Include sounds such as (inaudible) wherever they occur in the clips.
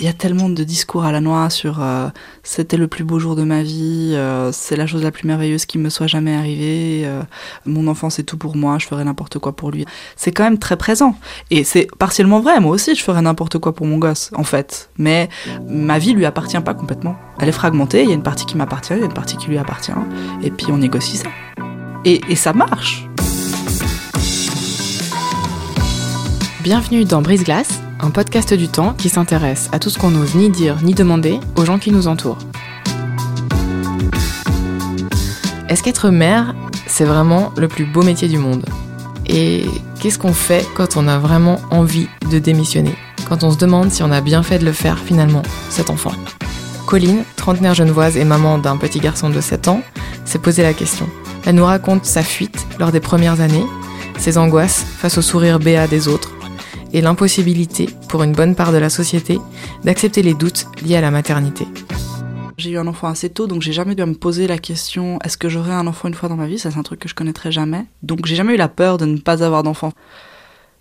il y a tellement de discours à la noix sur euh, c'était le plus beau jour de ma vie, euh, c'est la chose la plus merveilleuse qui me soit jamais arrivée, euh, mon enfant c'est tout pour moi, je ferai n'importe quoi pour lui. C'est quand même très présent. Et c'est partiellement vrai, moi aussi je ferais n'importe quoi pour mon gosse, en fait. Mais ma vie lui appartient pas complètement. Elle est fragmentée, il y a une partie qui m'appartient, il y a une partie qui lui appartient. Et puis on négocie ça. Et, et ça marche. Bienvenue dans Brise Glace un podcast du temps qui s'intéresse à tout ce qu'on n'ose ni dire ni demander aux gens qui nous entourent. Est-ce qu'être mère, c'est vraiment le plus beau métier du monde? Et qu'est-ce qu'on fait quand on a vraiment envie de démissionner? Quand on se demande si on a bien fait de le faire finalement, cet enfant Colline, trentenaire genevoise et maman d'un petit garçon de 7 ans, s'est posé la question. Elle nous raconte sa fuite lors des premières années, ses angoisses face au sourire béat des autres, et l'impossibilité, pour une bonne part de la société, d'accepter les doutes liés à la maternité. J'ai eu un enfant assez tôt, donc j'ai jamais dû me poser la question est-ce que j'aurai un enfant une fois dans ma vie? Ça, c'est un truc que je connaîtrais jamais. Donc j'ai jamais eu la peur de ne pas avoir d'enfant.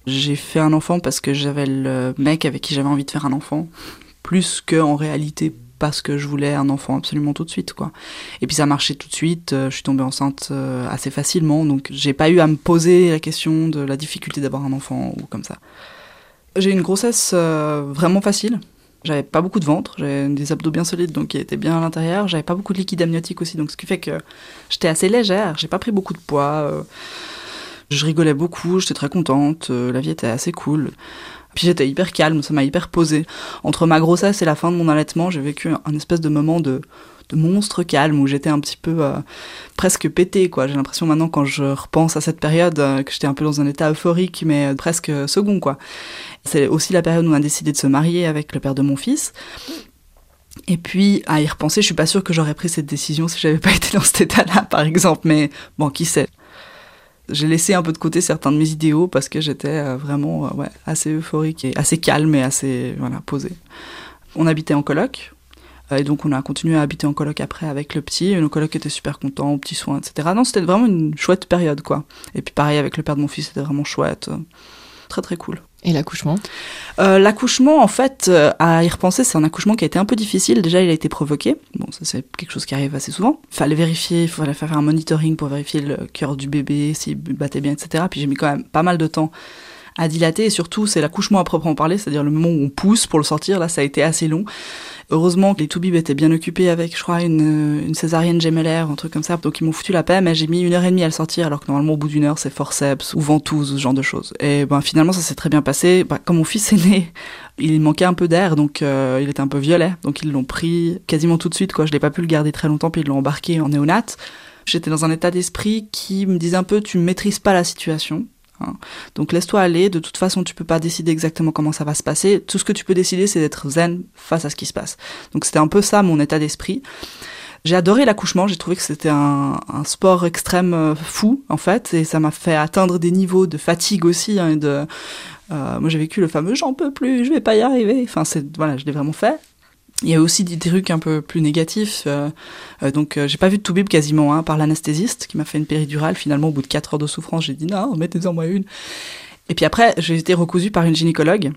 J'ai fait un enfant parce que j'avais le mec avec qui j'avais envie de faire un enfant, plus que en réalité parce que je voulais un enfant absolument tout de suite quoi. Et puis ça a marché tout de suite, euh, je suis tombée enceinte euh, assez facilement donc j'ai pas eu à me poser la question de la difficulté d'avoir un enfant ou comme ça. J'ai une grossesse euh, vraiment facile. J'avais pas beaucoup de ventre, j'avais des abdos bien solides donc qui étaient bien à l'intérieur. J'avais pas beaucoup de liquide amniotique aussi, donc ce qui fait que j'étais assez légère. J'ai pas pris beaucoup de poids. Euh, je rigolais beaucoup, j'étais très contente. Euh, la vie était assez cool. Puis j'étais hyper calme, ça m'a hyper posé. Entre ma grossesse et la fin de mon allaitement, j'ai vécu un espèce de moment de monstre calme où j'étais un petit peu presque pété. J'ai l'impression maintenant quand je repense à cette période que j'étais un peu dans un état euphorique mais presque second. C'est aussi la période où on a décidé de se marier avec le père de mon fils. Et puis, à y repenser, je suis pas sûre que j'aurais pris cette décision si j'avais pas (laughs) été dans cet état-là, par exemple. Mais bon, qui sait. J'ai laissé un peu de côté certains de mes idéaux parce que j'étais euh, vraiment ouais, assez euphorique et assez calme et assez voilà, posé. On habitait en coloc, euh, et donc on a continué à habiter en coloc après avec le petit. Et nos colocs étaient super contents, petits soins, etc. Non, c'était vraiment une chouette période, quoi. Et puis pareil avec le père de mon fils, c'était vraiment chouette. Très très cool. Et l'accouchement? Euh, L'accouchement, en fait, euh, à y repenser, c'est un accouchement qui a été un peu difficile. Déjà, il a été provoqué. Bon, ça c'est quelque chose qui arrive assez souvent. Il fallait vérifier, il fallait faire un monitoring pour vérifier le cœur du bébé, s'il battait bien, etc. Puis j'ai mis quand même pas mal de temps à dilater et surtout c'est l'accouchement à proprement parler, c'est-à-dire le moment où on pousse pour le sortir, là ça a été assez long. Heureusement que les toubibs étaient bien occupés avec, je crois, une, une césarienne gémellaire, un truc comme ça, donc ils m'ont foutu la paix, mais j'ai mis une heure et demie à le sortir, alors que normalement au bout d'une heure c'est forceps ou ventouse ou ce genre de choses. Et ben finalement ça s'est très bien passé. Bah, comme mon fils est né, il manquait un peu d'air, donc euh, il était un peu violet, donc ils l'ont pris quasiment tout de suite, quoi. Je l'ai pas pu le garder très longtemps, puis ils l'ont embarqué en néonat. J'étais dans un état d'esprit qui me disait un peu, tu maîtrises pas la situation. Hein. Donc laisse-toi aller, de toute façon tu peux pas décider exactement comment ça va se passer, tout ce que tu peux décider c'est d'être zen face à ce qui se passe. Donc c'était un peu ça mon état d'esprit. J'ai adoré l'accouchement, j'ai trouvé que c'était un, sport extrême euh, fou en fait, et ça m'a fait atteindre des niveaux de fatigue aussi. Hein, de, euh, moi j'ai vécu le fameux j'en peux plus, je vais pas y arriver. Enfin c'est voilà, je l'ai vraiment fait. Il y a aussi des trucs un peu plus négatifs. Euh, euh, donc, euh, j'ai pas vu de toubib quasiment, hein, par l'anesthésiste qui m'a fait une péridurale. Finalement, au bout de 4 heures de souffrance, j'ai dit non, mettez-en moi une. Et puis après, j'ai été recousue par une gynécologue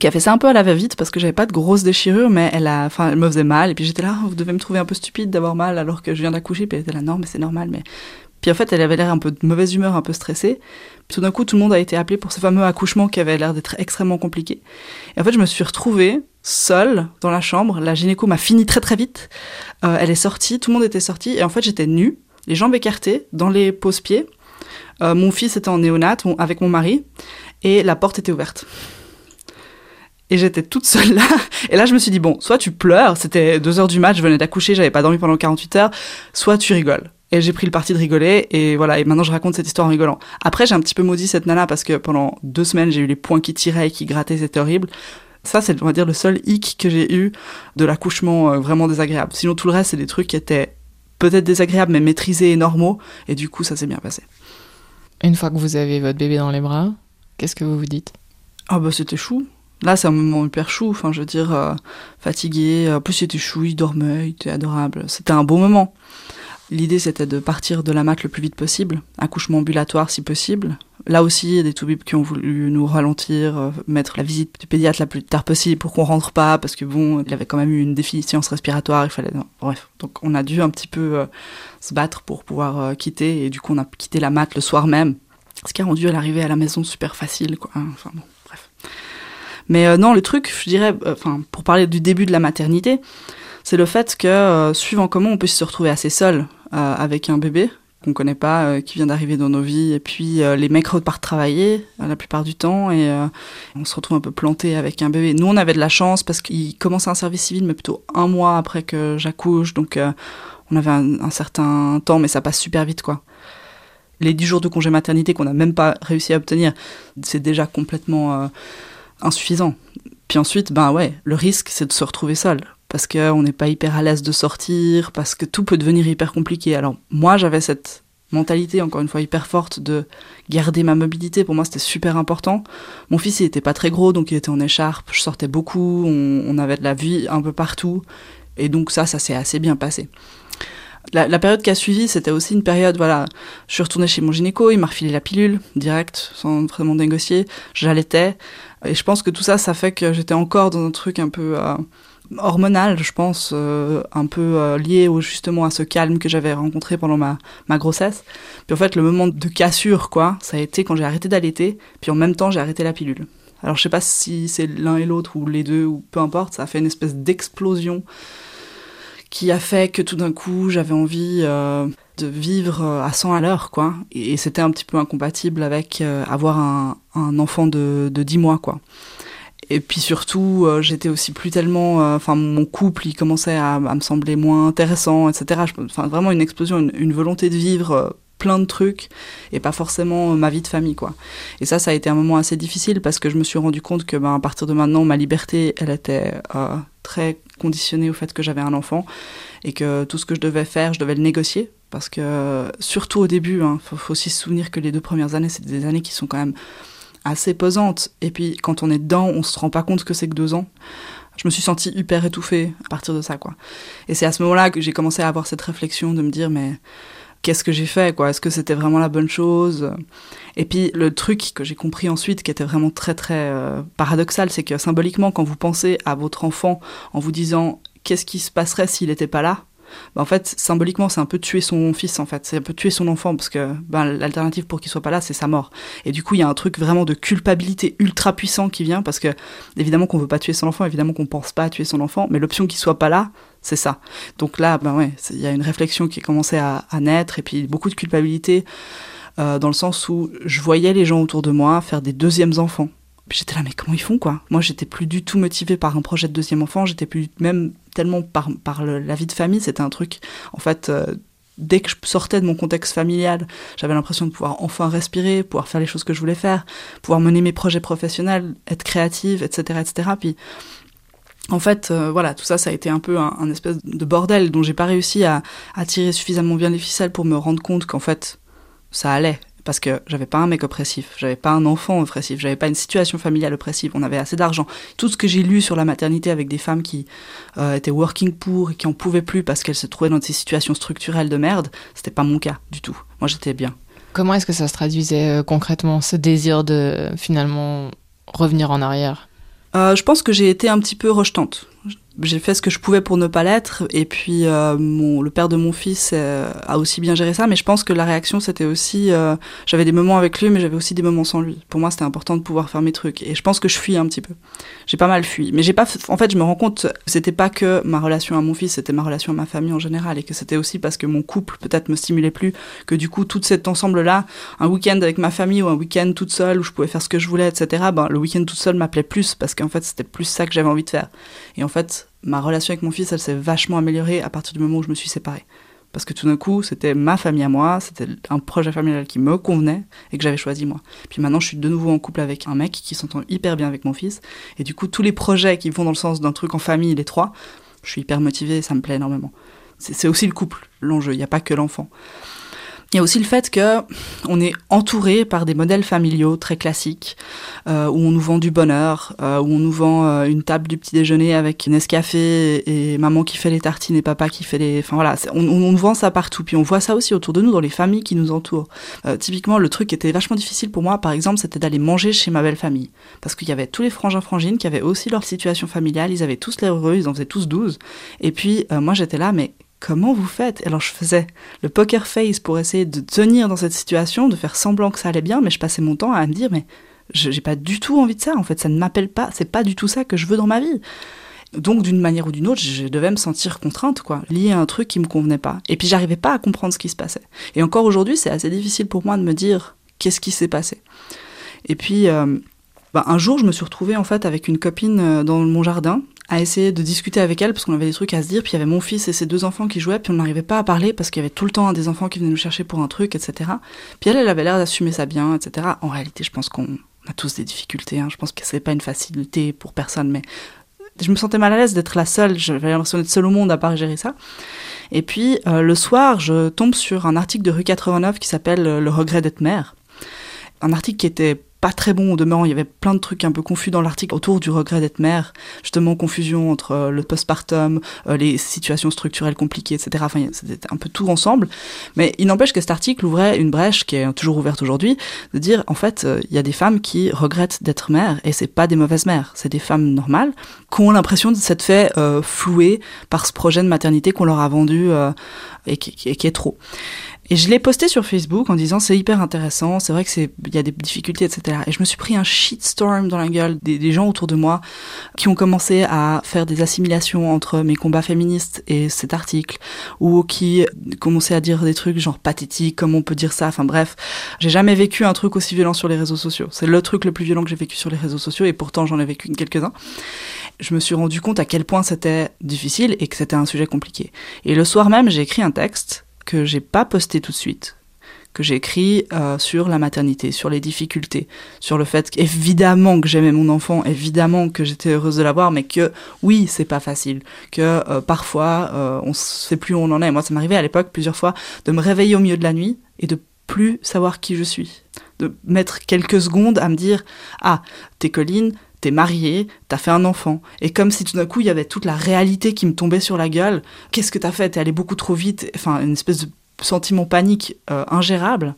qui a fait ça un peu à la va-vite parce que j'avais pas de grosses déchirures, mais elle a, enfin, elle me faisait mal. Et puis j'étais là, vous devez me trouver un peu stupide d'avoir mal alors que je viens d'accoucher. Puis elle était là, non, mais c'est normal. Mais puis en fait, elle avait l'air un peu de mauvaise humeur, un peu stressée. Puis tout d'un coup, tout le monde a été appelé pour ce fameux accouchement qui avait l'air d'être extrêmement compliqué. Et en fait, je me suis retrouvée seule dans la chambre. La gynéco m'a fini très très vite. Euh, elle est sortie, tout le monde était sorti, et en fait j'étais nue, les jambes écartées, dans les pose-pieds. Euh, mon fils était en néonate avec mon mari, et la porte était ouverte. Et j'étais toute seule là. (laughs) Et là, je me suis dit, bon, soit tu pleures, c'était deux heures du match, je venais d'accoucher, j'avais pas dormi pendant 48 heures, soit tu rigoles. Et j'ai pris le parti de rigoler, et voilà, et maintenant je raconte cette histoire en rigolant. Après, j'ai un petit peu maudit cette nana parce que pendant deux semaines, j'ai eu les poings qui tiraient et qui grattaient, c'était horrible. Ça, c'est, on va dire, le seul hic que j'ai eu de l'accouchement euh, vraiment désagréable. Sinon, tout le reste, c'est des trucs qui étaient peut-être désagréables, mais maîtrisés et normaux, et du coup, ça s'est bien passé. Une fois que vous avez votre bébé dans les bras, qu'est-ce que vous vous dites? Ah bah c'était chou. Là, c'est un moment hyper chou. Enfin, je veux dire, euh, fatigué. En plus, il était chou, il dormait, il était adorable. C'était un beau moment. L'idée, c'était de partir de la mat le plus vite possible. Accouchement ambulatoire, si possible. Là aussi, il y a des toubibs qui ont voulu nous ralentir, euh, mettre la visite du pédiatre la plus tard possible pour qu'on rentre pas, parce que bon, il avait quand même eu une déficience respiratoire, il fallait... bref, donc on a dû un petit peu euh, se battre pour pouvoir euh, quitter, et du coup on a quitté la mat le soir même, ce qui a rendu l'arrivée à la maison super facile, quoi. Enfin bon, bref. Mais non, le truc, je dirais, enfin, pour parler du début de la maternité, c'est le fait que, suivant comment on peut se retrouver assez seul avec un bébé, qu'on connaît pas, euh, qui vient d'arriver dans nos vies. Et puis euh, les mecs repartent travailler euh, la plupart du temps et on se retrouve un peu planté avec un bébé. Nous, on avait de la chance parce qu'il commençait un service civil, mais plutôt un mois après que j'accouche. Donc on avait un, certain temps, mais ça passe super vite, quoi. Les 10 jours de congé maternité qu'on n'a même pas réussi à obtenir, c'est déjà complètement insuffisant. Puis ensuite, ben ouais, le risque, c'est de se retrouver seul parce qu'on n'est pas hyper à l'aise de sortir, parce que tout peut devenir hyper compliqué. Alors moi j'avais cette mentalité, encore une fois, hyper forte de garder ma mobilité. Pour moi c'était super important. Mon fils il était pas très gros, donc il était en écharpe, je sortais beaucoup, on, avait de la vie un peu partout, et donc ça, ça s'est assez bien passé. La, période qui a suivi, c'était aussi une période, voilà, je suis retournée chez mon gynéco, il m'a refilé la pilule, direct, sans vraiment négocier, j'allaitais, et je pense que tout ça, ça fait que j'étais encore dans un truc un peu... Euh, hormonal, je pense, euh, un peu euh, lié au, justement à ce calme que j'avais rencontré pendant ma, ma grossesse. Puis en fait, le moment de cassure, quoi, ça a été quand j'ai arrêté d'allaiter, puis en même temps, j'ai arrêté la pilule. Alors je sais pas si c'est l'un et l'autre ou les deux ou peu importe, ça a fait une espèce d'explosion qui a fait que tout d'un coup j'avais envie euh, de vivre à 100 à l'heure quoi et, c'était un petit peu incompatible avec avoir un, un enfant de, de 10 mois quoi. Et puis surtout, euh, j'étais aussi plus tellement, euh, enfin mon couple, il commençait à, me sembler moins intéressant, etc. Enfin vraiment une explosion, une, volonté de vivre euh, plein de trucs et pas forcément ma vie de famille quoi. Et ça, ça a été un moment assez difficile parce que je me suis rendu compte que ben, à partir de maintenant, ma liberté, elle était très conditionnée au fait que j'avais un enfant et que tout ce que je devais faire, je devais le négocier parce que surtout au début, il hein, faut, faut aussi se souvenir que les deux premières années, c'est des années qui sont quand même assez pesante. Et puis quand on est dedans, on se rend pas compte que c'est que deux ans. Je me suis sentie hyper étouffée à partir de ça, quoi. Et c'est à ce moment-là que j'ai commencé à avoir cette réflexion de me dire, mais qu'est-ce que j'ai fait, quoi? Est-ce que c'était vraiment la bonne chose? Et puis le truc que j'ai compris ensuite, qui était vraiment très très euh, paradoxal, c'est que symboliquement, quand vous pensez à votre enfant en vous disant qu'est-ce qui se passerait s'il n'était pas là, bah, en fait, symboliquement, c'est un peu tuer son fils, en fait. C'est un peu tuer son enfant, parce que ben, l'alternative pour qu'il soit pas là, c'est sa mort. Et du coup, il y a un truc vraiment de culpabilité ultra puissant qui vient, parce que, évidemment qu'on veut pas tuer son enfant, évidemment qu'on pense pas à tuer son enfant, mais l'option qu'il soit pas là, c'est ça. Donc là, ben ouais, il y a une réflexion qui commençait à, à naître, et puis beaucoup de culpabilité, euh, dans le sens où je voyais les gens autour de moi faire des deuxièmes enfants. J'étais là, mais comment ils font quoi? Moi, j'étais plus du tout motivée par un projet de deuxième enfant, j'étais plus même tellement par, par la vie de famille, c'était un truc, en fait, euh, dès que je sortais de mon contexte familial, j'avais l'impression de pouvoir enfin respirer, pouvoir faire les choses que je voulais faire, pouvoir mener mes projets professionnels, être créative, etc., etc. Puis, en fait, euh, voilà, tout ça, ça a été un peu un, espèce de bordel dont j'ai pas réussi à, à tirer suffisamment bien les ficelles pour me rendre compte qu'en fait, ça allait parce que j'avais pas un mec oppressif, j'avais pas un enfant oppressif, j'avais pas une situation familiale oppressive, on avait assez d'argent. Tout ce que j'ai lu sur la maternité avec des femmes qui euh, étaient working poor et qui en pouvaient plus parce qu'elles se trouvaient dans ces situations structurelles de merde, c'était pas mon cas du tout. Moi j'étais bien. Comment est-ce que ça se traduisait euh, concrètement, ce désir de finalement revenir en arrière? Euh, Je pense que j'ai été un petit peu rejetante. J'ai fait ce que je pouvais pour ne pas l'être et puis euh, mon le père de mon fils euh, a aussi bien géré ça mais je pense que la réaction c'était aussi euh, j'avais des moments avec lui mais j'avais aussi des moments sans lui. Pour moi c'était important de pouvoir faire mes trucs et je pense que je fuis un petit peu. J'ai pas mal fui mais j'ai pas en fait je me rends compte c'était pas que ma relation à mon fils c'était ma relation à ma famille en général et que c'était aussi parce que mon couple peut-être me stimulait plus que du coup tout cet ensemble là un week-end avec ma famille ou un week-end toute seule où je pouvais faire ce que je voulais etc ben le week-end toute seule m'appelait plus parce qu'en fait c'était plus ça que j'avais envie de faire. Et en fait ma relation avec mon fils, elle s'est vachement améliorée à partir du moment où je me suis séparée. Parce que tout d'un coup, c'était ma famille à moi, c'était un projet familial qui me convenait et que j'avais choisi moi. Puis maintenant, je suis de nouveau en couple avec un mec qui s'entend hyper bien avec mon fils. Et du coup, tous les projets qui vont dans le sens d'un truc en famille, les trois, je suis hyper motivée et ça me plaît énormément. C'est aussi le couple, l'enjeu, il n'y a pas que l'enfant. Il y a aussi le fait que on est entouré par des modèles familiaux très classiques, euh, où on nous vend du bonheur, euh, où on nous vend euh, une table du petit déjeuner avec Nescafé et, et maman qui fait les tartines et papa qui fait les... Enfin voilà, on, on, vend ça partout. Puis on voit ça aussi autour de nous dans les familles qui nous entourent. Typiquement, le truc qui était vachement difficile pour moi, par exemple, c'était d'aller manger chez ma belle famille. Parce qu'il y avait tous les frangins frangines qui avaient aussi leur situation familiale, ils avaient tous l'air heureux, ils en faisaient tous 12. Et puis moi j'étais là, mais comment vous faites? Alors je faisais le poker face pour essayer de tenir dans cette situation, de faire semblant que ça allait bien, mais je passais mon temps à me dire mais j'ai pas du tout envie de ça. En fait, ça ne m'appelle pas. C'est pas du tout ça que je veux dans ma vie. Donc d'une manière ou d'une autre, je devais me sentir contrainte, quoi, liée à un truc qui me convenait pas. Et puis j'arrivais pas à comprendre ce qui se passait. Et encore aujourd'hui, c'est assez difficile pour moi de me dire qu'est-ce qui s'est passé. Et puis euh, bah, un jour, je me suis retrouvée en fait avec une copine euh, dans mon jardin à essayer de discuter avec elle parce qu'on avait des trucs à se dire. Puis il y avait mon fils et ses deux enfants qui jouaient, puis on n'arrivait pas à parler parce qu'il y avait tout le temps des enfants qui venaient nous chercher pour un truc, etc. Puis elle, elle avait l'air d'assumer ça bien, etc. En réalité, je pense qu'on a tous des difficultés. Hein. Je pense que c'est pas une facilité pour personne, mais je me sentais mal à l'aise d'être la seule. J'avais l'impression d'être seule au monde à part gérer ça. Et puis euh, le soir, je tombe sur un article de rue 89 qui s'appelle euh, Le regret d'être mère. Un article qui était pas très bon au demeurant. Il y avait plein de trucs un peu confus dans l'article autour du regret d'être mère. Justement, confusion entre euh, le postpartum, euh, les situations structurelles compliquées, etc. Enfin, c'était un peu tout ensemble. Mais il n'empêche que cet article ouvrait une brèche qui est toujours ouverte aujourd'hui, de dire, en fait, euh, il y a des femmes qui regrettent d'être mères, et c'est pas des mauvaises mères, c'est des femmes normales, qui ont l'impression de s'être fait flouer par ce projet de maternité qu'on leur a vendu et qui est trop. Et je l'ai posté sur Facebook en disant c'est hyper intéressant, c'est vrai que c'est il y a des difficultés, etc. Et je me suis pris un shitstorm dans la gueule des, gens autour de moi qui ont commencé à faire des assimilations entre mes combats féministes et cet article, ou qui commençaient à dire des trucs genre pathétiques, comme on peut dire ça. Enfin bref, j'ai jamais vécu un truc aussi violent sur les réseaux sociaux. C'est le truc le plus violent que j'ai vécu sur les réseaux sociaux, et pourtant j'en ai vécu quelques-uns. Je me suis rendu compte à quel point c'était difficile et que c'était un sujet compliqué. Et le soir même, j'ai écrit un texte que j'ai pas posté tout de suite, que j'ai écrit euh, sur la maternité, sur les difficultés, sur le fait qu'évidemment que j'aimais mon enfant, évidemment que j'étais heureuse de l'avoir, mais que oui, c'est pas facile, que euh, parfois euh, on sait plus où on en est. Moi, ça m'arrivait à l'époque plusieurs fois de me réveiller au milieu de la nuit et de plus savoir qui je suis, de mettre quelques secondes à me dire ah t'es Colline, t'es mariée, t'as fait un enfant. Et comme si tout d'un coup il y avait toute la réalité qui me tombait sur la gueule. Qu'est-ce que t'as fait? T'es allé beaucoup trop vite. Enfin, une espèce de sentiment panique euh, ingérable.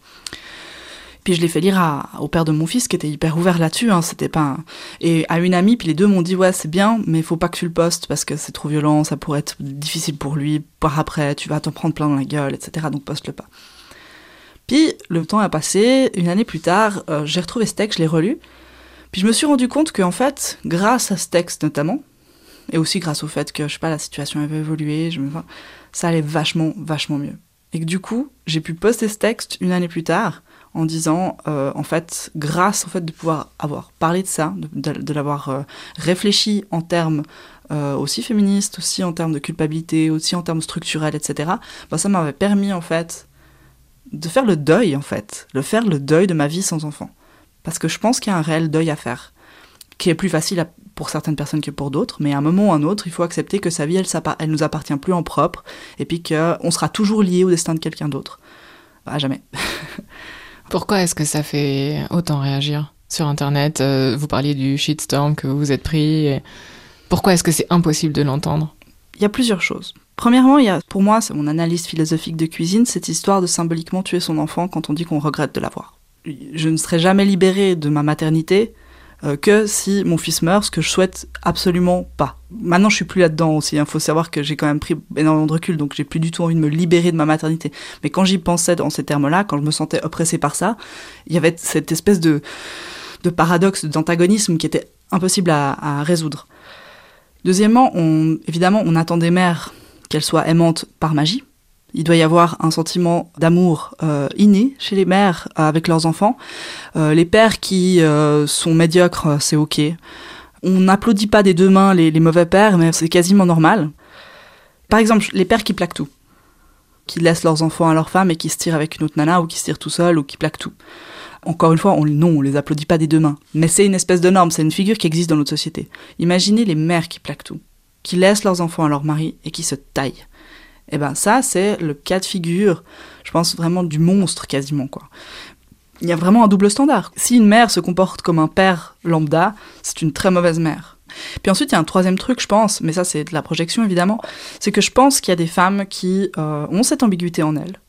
Puis je l'ai fait lire au père de mon fils qui était hyper ouvert là-dessus. Hein, c'était pas et à une amie. Puis les deux m'ont dit ouais c'est bien, mais faut pas que tu le postes parce que c'est trop violent, ça pourrait être difficile pour lui. Par après, tu vas t'en prendre plein dans la gueule, etc. Donc poste-le pas. Puis le temps a passé. Une année plus tard, euh, j'ai retrouvé ce texte, je l'ai relu. Puis je me suis rendu compte qu'en fait, grâce à ce texte notamment, et aussi grâce au fait que, je sais pas, la situation avait évolué, je me... ça allait vachement, vachement mieux. Et que du coup, j'ai pu poster ce texte une année plus tard en disant, euh, en fait, grâce au fait de pouvoir avoir parlé de ça, de, l'avoir euh, réfléchi en termes euh, aussi féministes, aussi en termes de culpabilité, aussi en termes structurels, etc., bah, ça m'avait permis, en fait, de faire le deuil, en fait, de faire le deuil de ma vie sans enfant. Parce que je pense qu'il y a un réel deuil à faire, qui est plus facile à, pour certaines personnes que pour d'autres, mais à un moment ou à un autre, il faut accepter que sa vie, elle, elle nous appartient plus en propre, et puis qu'on sera toujours lié au destin de quelqu'un d'autre. À jamais. (laughs) Pourquoi est-ce que ça fait autant réagir sur Internet euh, Vous parliez du shitstorm que vous êtes pris. Et... Pourquoi est-ce que c'est impossible de l'entendre? Il y a plusieurs choses. Premièrement, il y a, pour moi, c'est mon analyse philosophique de cuisine, cette histoire de symboliquement tuer son enfant quand on dit qu'on regrette de l'avoir je ne serai jamais libérée de ma maternité euh, que si mon fils meurt, ce que je souhaite absolument pas. Maintenant, je suis plus là-dedans aussi. Il faut savoir que j'ai quand même pris énormément de recul, donc j'ai plus du tout envie de me libérer de ma maternité. Mais quand j'y pensais dans ces termes-là, quand je me sentais oppressée par ça, il y avait cette espèce de, de paradoxe, d'antagonisme qui était impossible à, à résoudre. Deuxièmement, on, évidemment, on attend des mères qu'elles soient aimantes par magie. Il doit y avoir un sentiment d'amour euh, inné chez les mères euh, avec leurs enfants. Euh, les pères qui sont médiocres, c'est ok. On n'applaudit pas des deux mains les, les mauvais pères, mais c'est quasiment normal. Par exemple, les pères qui plaquent tout, qui laissent leurs enfants à leur femme et qui se tirent avec une autre nana ou qui se tirent tout seul ou qui plaquent tout. Encore une fois, on, non, on les applaudit pas des deux mains. Mais c'est une espèce de norme, c'est une figure qui existe dans notre société. Imaginez les mères qui plaquent tout, qui laissent leurs enfants à leur mari et qui se taillent. Eh ben ça, c'est le cas de figure, je pense vraiment du monstre quasiment quoi. Il y a vraiment un double standard. Si une mère se comporte comme un père lambda, c'est une très mauvaise mère. Puis ensuite, il y a un troisième truc, je pense, mais ça c'est de la projection évidemment, c'est que je pense qu'il y a des femmes qui euh, ont cette ambiguïté en elles,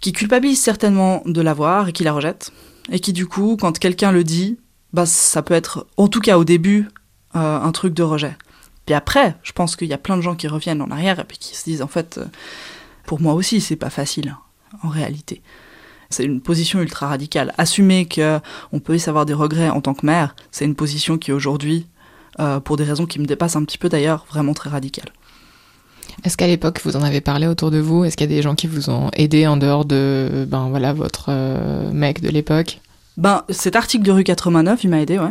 qui culpabilisent certainement de l'avoir et qui la rejettent, et qui du coup, quand quelqu'un le dit, bah ça peut être, en tout cas au début, euh, un truc de rejet. Puis après, je pense qu'il y a plein de gens qui reviennent en arrière et puis qui se disent en fait, euh, pour moi aussi, c'est pas facile en réalité. C'est une position ultra radicale. Assumer que on peut y avoir des regrets en tant que mère, c'est une position qui aujourd'hui, euh, pour des raisons qui me dépassent un petit peu d'ailleurs, vraiment très radicale. Est-ce qu'à l'époque vous en avez parlé autour de vous? Est-ce qu'il y a des gens qui vous ont aidé en dehors de ben voilà votre euh, mec de l'époque? Ben cet article de rue 89, il m'a aidé, ouais.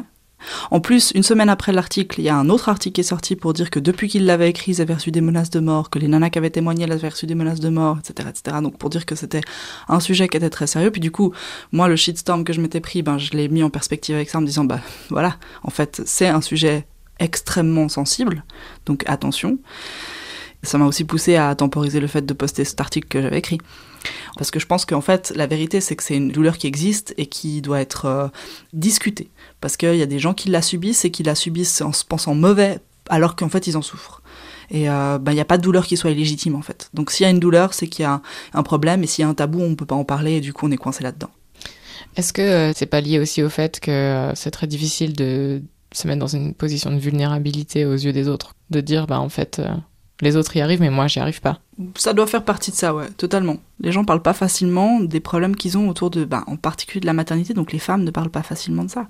En plus, une semaine après l'article, il y a un autre article qui est sorti pour dire que depuis qu'il l'avait écrit, ils avaient reçu des menaces de mort, que les nanas qui avaient témoigné, elles avaient reçu des menaces de mort, etc., etc. Donc pour dire que c'était un sujet qui était très sérieux. Puis du coup, moi, le shitstorm que je m'étais pris, ben je l'ai mis en perspective avec ça en me disant, bah voilà, en fait, c'est un sujet extrêmement sensible, donc attention. Ça m'a aussi poussé à temporiser le fait de poster cet article que j'avais écrit. Parce que je pense qu'en fait, la vérité, c'est que c'est une douleur qui existe et qui doit être euh, discutée. Parce qu'il y a des gens qui la subissent et qui la subissent en se pensant mauvais, alors qu'en fait, ils en souffrent. Et il euh, n'y a pas de douleur qui soit illégitime, en fait. Donc s'il y a une douleur, c'est qu'il y a un, problème, et s'il y a un tabou, on ne peut pas en parler, et du coup, on est coincé là-dedans. Est-ce que euh, c'est pas lié aussi au fait que euh, c'est très difficile de se mettre dans une position de vulnérabilité aux yeux des autres De dire, bah en fait, euh, les autres y arrivent, mais moi, j'y arrive pas. Ça doit faire partie de ça, ouais, totalement. Les gens parlent pas facilement des problèmes qu'ils ont autour de, bah, en particulier de la maternité, donc les femmes ne parlent pas facilement de ça.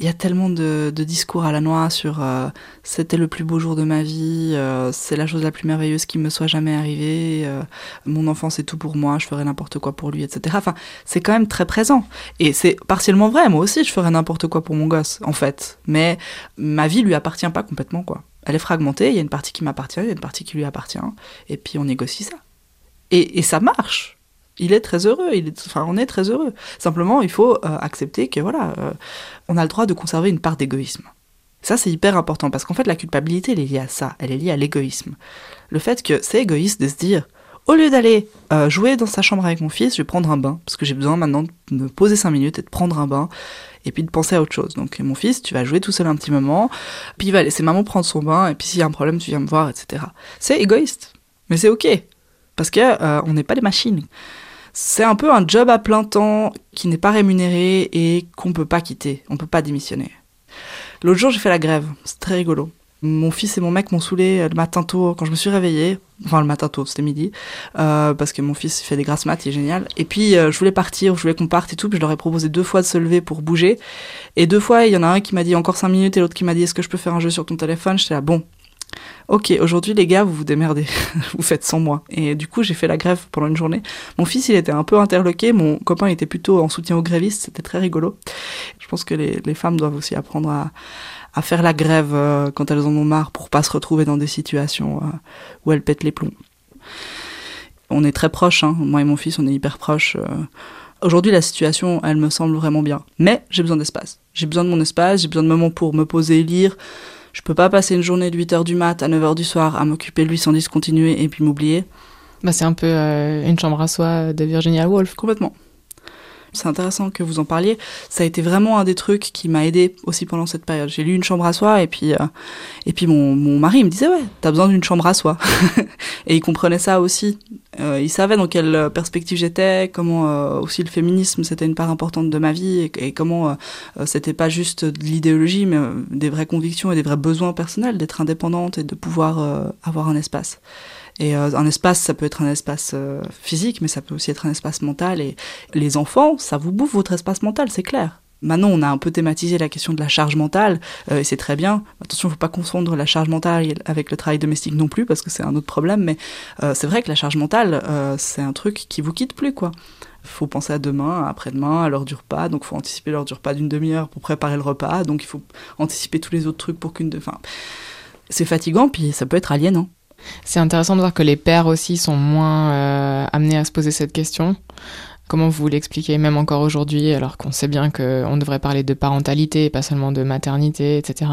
Il y a tellement de, discours à la noix sur euh, c'était le plus beau jour de ma vie, euh, c'est la chose la plus merveilleuse qui me soit jamais arrivée, euh, mon enfant c'est tout pour moi, je ferai n'importe quoi pour lui, etc. Enfin, c'est quand même très présent. Et c'est partiellement vrai, moi aussi je ferais n'importe quoi pour mon gosse, en fait. Mais ma vie lui appartient pas complètement, quoi. Elle est fragmentée, il y a une partie qui m'appartient, il y a une partie qui lui appartient, et puis on négocie ça. Et, et ça marche. Il est très heureux, enfin on est très heureux. Simplement, il faut euh, accepter que voilà, euh, on a le droit de conserver une part d'égoïsme. Ça, c'est hyper important parce qu'en fait, la culpabilité, elle est liée à ça, elle est liée à l'égoïsme. Le fait que c'est égoïste de se dire, au lieu d'aller euh, jouer dans sa chambre avec mon fils, je vais prendre un bain parce que j'ai besoin maintenant de me poser cinq minutes et de prendre un bain et puis de penser à autre chose. Donc mon fils, tu vas jouer tout seul un petit moment, puis il va laisser maman prendre son bain et puis s'il y a un problème, tu viens me voir, etc. C'est égoïste, mais c'est ok parce que euh, on n'est pas des machines. C'est un peu un job à plein temps qui n'est pas rémunéré et qu'on peut pas quitter, on peut pas démissionner. L'autre jour, j'ai fait la grève, c'est très rigolo. Mon fils et mon mec m'ont saoulé le matin tôt quand je me suis réveillée. Enfin, le matin tôt, c'était midi. Euh, parce que mon fils fait des grasses maths, il est génial. Et puis, euh, je voulais partir, je voulais qu'on parte et tout. Puis, je leur ai proposé deux fois de se lever pour bouger. Et deux fois, il y en a un qui m'a dit encore cinq minutes et l'autre qui m'a dit est-ce que je peux faire un jeu sur ton téléphone? J'étais là, bon, Ok, aujourd'hui les gars, vous vous démerdez, (laughs) vous faites sans moi. Et du coup, j'ai fait la grève pendant une journée. Mon fils, il était un peu interloqué, mon copain était plutôt en soutien aux grévistes, c'était très rigolo. Je pense que les femmes doivent aussi apprendre à, à faire la grève euh, quand elles en ont marre pour pas se retrouver dans des situations euh, où elles pètent les plombs. On est très proches, hein. moi et mon fils, on est hyper proches. euh. Aujourd'hui, la situation, elle me semble vraiment bien. Mais j'ai besoin d'espace. J'ai besoin de mon espace, j'ai besoin de moments pour me poser et lire. Je peux pas passer une journée de 8h du mat à 9h du soir à m'occuper de lui sans discontinuer et puis m'oublier. Bah, c'est un peu euh, une chambre à soi de Virginia Woolf. Complètement. C'est intéressant que vous en parliez. Ça a été vraiment un des trucs qui m'a aidé aussi pendant cette période. J'ai lu une chambre à soi et puis euh, et puis mon, mon mari me disait ouais t'as besoin d'une chambre à soi (laughs) et il comprenait ça aussi Euh, il savait dans quelle perspective j'étais, comment euh, aussi le féminisme c'était une part importante de ma vie et, comment euh, c'était pas juste de l'idéologie mais des vraies convictions et des vrais besoins personnels d'être indépendante et de pouvoir avoir un espace. Et un espace, ça peut être un espace physique, mais ça peut aussi être un espace mental. Et les enfants, ça vous bouffe votre espace mental, c'est clair. Maintenant, on a un peu thématisé la question de la charge mentale, euh, et c'est très bien. Attention, il ne faut pas confondre la charge mentale avec le travail domestique non plus, parce que c'est un autre problème, mais euh, c'est vrai que la charge mentale, euh, c'est un truc qui vous quitte plus, quoi. faut penser à demain, après-demain, à l'heure du repas, donc faut anticiper l'heure du repas d'une demi-heure pour préparer le repas, donc il faut anticiper tous les autres trucs pour qu'une... Enfin, c'est fatigant, puis ça peut être aliénant. C'est intéressant de voir que les pères aussi sont moins amenés à se poser cette question. Comment vous l'expliquez, même encore aujourd'hui, alors qu'on sait bien qu'on devrait parler de parentalité, pas seulement de maternité, etc.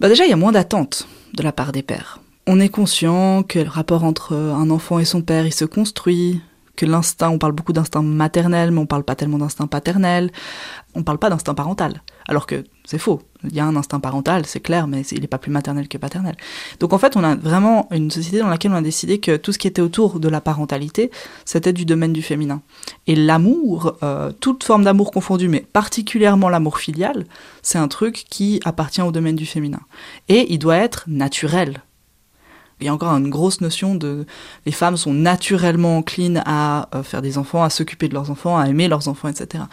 Bah déjà, il y a moins d'attentes de la part des pères. On est conscient que le rapport entre un enfant et son père, il se construit, que l'instinct, on parle beaucoup d'instinct maternel, mais on parle pas tellement d'instinct paternel, on parle pas d'instinct parental. Alors que c'est faux. Il y a un instinct parental, c'est clair, mais il n'est pas plus maternel que paternel. Donc en fait, on a vraiment une société dans laquelle on a décidé que tout ce qui était autour de la parentalité, c'était du domaine du féminin. Et l'amour, euh, toute forme d'amour confondue, mais particulièrement l'amour filial, c'est un truc qui appartient au domaine du féminin. Et il doit être naturel. Il y a encore une grosse notion de les femmes sont naturellement enclines à euh, faire des enfants, à s'occuper de leurs enfants, à aimer leurs enfants, etc.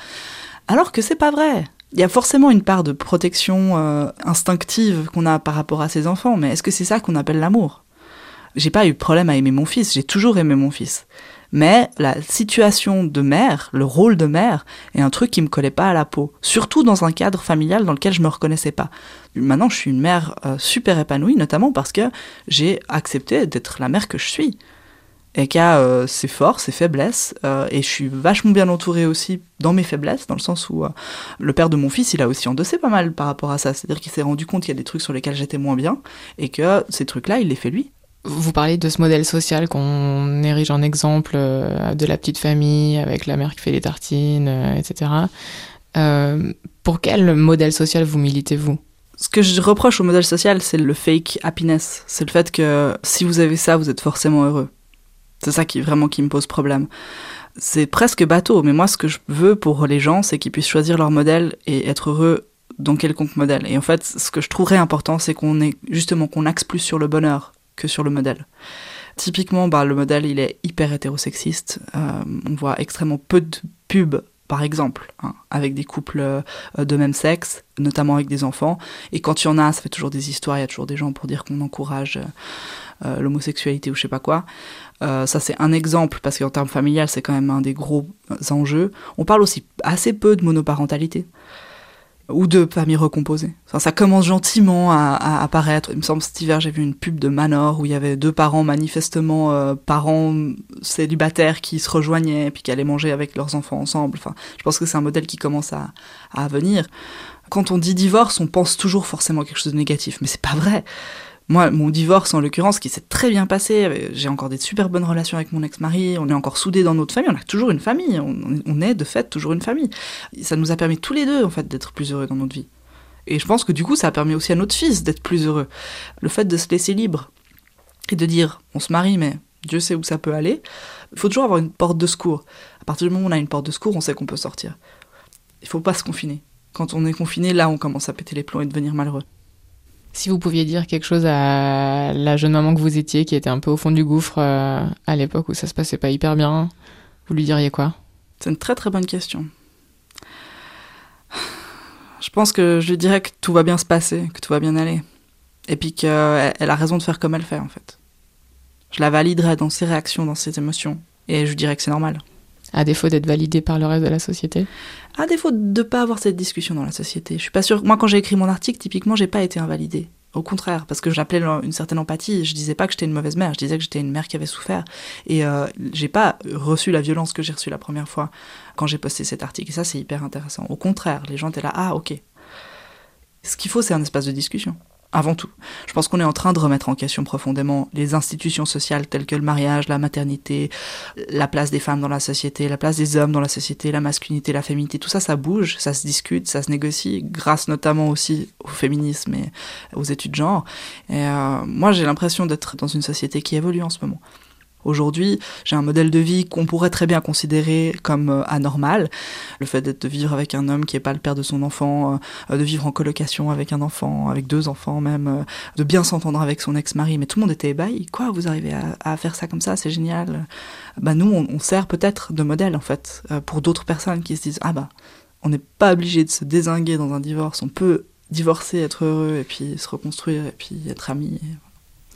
Alors que c'est pas vrai. Il y a forcément une part de protection euh, instinctive qu'on a par rapport à ses enfants, mais est-ce que c'est ça qu'on appelle l'amour? J'ai pas eu problème à aimer mon fils, j'ai toujours aimé mon fils. Mais la situation de mère, le rôle de mère, est un truc qui me collait pas à la peau. Surtout dans un cadre familial dans lequel je me reconnaissais pas. Maintenant, je suis une mère euh, super épanouie, notamment parce que j'ai accepté d'être la mère que je suis et qui a euh, ses forces, ses faiblesses, euh, et je suis vachement bien entourée aussi dans mes faiblesses, dans le sens où euh, le père de mon fils, il a aussi endossé pas mal par rapport à ça, c'est-à-dire qu'il s'est rendu compte qu'il y a des trucs sur lesquels j'étais moins bien, et que ces trucs-là, il les fait lui. Vous parlez de ce modèle social qu'on érige en exemple de la petite famille, avec la mère qui fait les tartines, etc. pour quel modèle social vous militez-vous ce que je reproche au modèle social, c'est le fake happiness. C'est le fait que si vous avez ça, vous êtes forcément heureux. C'est ça qui vraiment qui me pose problème. C'est presque bateau, mais moi ce que je veux pour les gens, c'est qu'ils puissent choisir leur modèle et être heureux dans quelconque modèle. Et en fait, ce que je trouverais important, c'est qu'on est justement qu'on axe plus sur le bonheur que sur le modèle. Typiquement, bah, le modèle, il est hyper hétérosexiste. Euh, on voit extrêmement peu de pubs, par exemple, hein, avec des couples euh, de même sexe, notamment avec des enfants. Et quand il y en a, ça fait toujours des histoires, il y a toujours des gens pour dire qu'on encourage euh, l'homosexualité ou je sais pas quoi. Euh, ça, c'est un exemple, parce qu'en termes familial, c'est quand même un des gros enjeux. On parle aussi assez peu de monoparentalité ou de famille recomposée. Enfin, ça commence gentiment à, apparaître. Il me semble cet hiver, j'ai vu une pub de Manor où il y avait deux parents manifestement euh, parents célibataires qui se rejoignaient puis qui allaient manger avec leurs enfants ensemble. Enfin, je pense que c'est un modèle qui commence à, à venir. Quand on dit divorce, on pense toujours forcément à quelque chose de négatif, mais c'est pas vrai. Moi, mon divorce, en l'occurrence, qui s'est très bien passé, j'ai encore des super bonnes relations avec mon ex-mari, on est encore soudés dans notre famille, on a toujours une famille, on, est de fait toujours une famille. Ça nous a permis tous les deux, en fait, d'être plus heureux dans notre vie. Et je pense que du coup, ça a permis aussi à notre fils d'être plus heureux. Le fait de se laisser libre et de dire, on se marie, mais Dieu sait où ça peut aller, il faut toujours avoir une porte de secours. À partir du moment où on a une porte de secours, on sait qu'on peut sortir. Il faut pas se confiner. Quand on est confiné, là, on commence à péter les plombs et devenir malheureux. Si vous pouviez dire quelque chose à la jeune maman que vous étiez, qui était un peu au fond du gouffre euh, à l'époque où ça se passait pas hyper bien, vous lui diriez quoi? C'est une très très bonne question. Je pense que je lui dirais que tout va bien se passer, que tout va bien aller. Et puis qu'elle a raison de faire comme elle fait en fait. Je la validerais dans ses réactions, dans ses émotions. Et je lui dirais que c'est normal. À défaut d'être validée par le reste de la société à défaut de ne pas avoir cette discussion dans la société. Je suis pas sûre. Moi, quand j'ai écrit mon article, typiquement, j'ai pas été invalidée. Au contraire, parce que j'appelais une certaine empathie. Je disais pas que j'étais une mauvaise mère, je disais que j'étais une mère qui avait souffert. Et euh, j'ai pas reçu la violence que j'ai reçue la première fois quand j'ai posté cet article. Et ça, c'est hyper intéressant. Au contraire, les gens étaient là, ah ok. Ce qu'il faut, c'est un espace de discussion avant tout. Je pense qu'on est en train de remettre en question profondément les institutions sociales telles que le mariage, la maternité, la place des femmes dans la société, la place des hommes dans la société, la masculinité, la féminité, tout ça, ça bouge, ça se discute, ça se négocie, grâce notamment aussi au féminisme et aux études de genre. Et euh, moi, j'ai l'impression d'être dans une société qui évolue en ce moment. Aujourd'hui, j'ai un modèle de vie qu'on pourrait très bien considérer comme euh, anormal. Le fait de vivre avec un homme qui n'est pas le père de son enfant, euh, de vivre en colocation avec un enfant, avec deux enfants même, euh, de bien s'entendre avec son ex-mari. Mais tout le monde était ébahi. Quoi, vous arrivez à, faire ça comme ça, c'est génial. Bah nous, on, on sert peut-être de modèle en fait pour d'autres personnes qui se disent ah bah on n'est pas obligé de se désinguer dans un divorce, on peut divorcer, être heureux et puis se reconstruire et puis être amis.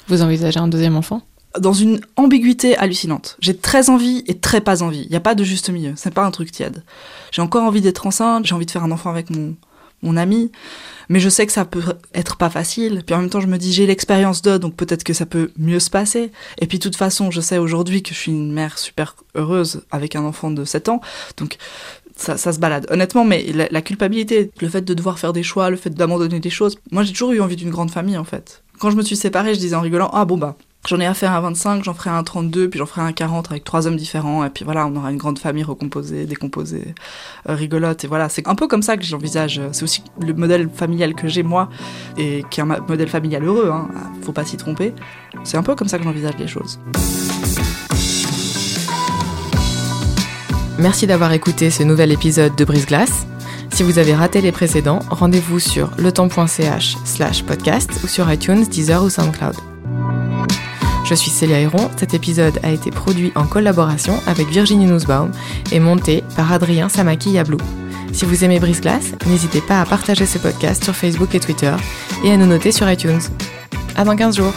Vous envisagez un deuxième enfant? Dans une ambiguïté hallucinante. J'ai très envie et très pas envie. Il n'y a pas de juste milieu. C'est pas un truc tiède. J'ai encore envie d'être enceinte, j'ai envie de faire un enfant avec mon, mon ami, mais je sais que ça peut être pas facile. Puis en même temps, je me dis, j'ai l'expérience de, donc peut-être que ça peut mieux se passer. Et puis de toute façon, je sais aujourd'hui que je suis une mère super heureuse avec un enfant de 7 ans. Donc ça, ça, se balade. Honnêtement, mais la, culpabilité, le fait de devoir faire des choix, le fait d'abandonner des choses, moi j'ai toujours eu envie d'une grande famille en fait. Quand je me suis séparée, je disais en rigolant, ah bon bah, j'en ai à faire un 25, j'en ferai un 32, puis j'en ferai un 40 avec trois hommes différents, et puis voilà, on aura une grande famille recomposée, décomposée, euh, rigolote, et voilà, c'est un peu comme ça que j'envisage. C'est aussi le modèle familial que j'ai moi, et qui est un modèle familial heureux, hein, faut pas s'y tromper. C'est un peu comme ça que j'envisage les choses. Merci d'avoir écouté ce nouvel épisode de Brise Glace. Si vous avez raté les précédents, rendez-vous sur letemps.ch slash podcast ou sur iTunes, Deezer ou SoundCloud. Je suis Célia Héron, cet épisode a été produit en collaboration avec Virginie Nussbaum et monté par Adrien Samaki-Yablou. Si vous aimez Brise Glace, n'hésitez pas à partager ce podcast sur Facebook et Twitter et à nous noter sur iTunes. À dans 15 jours!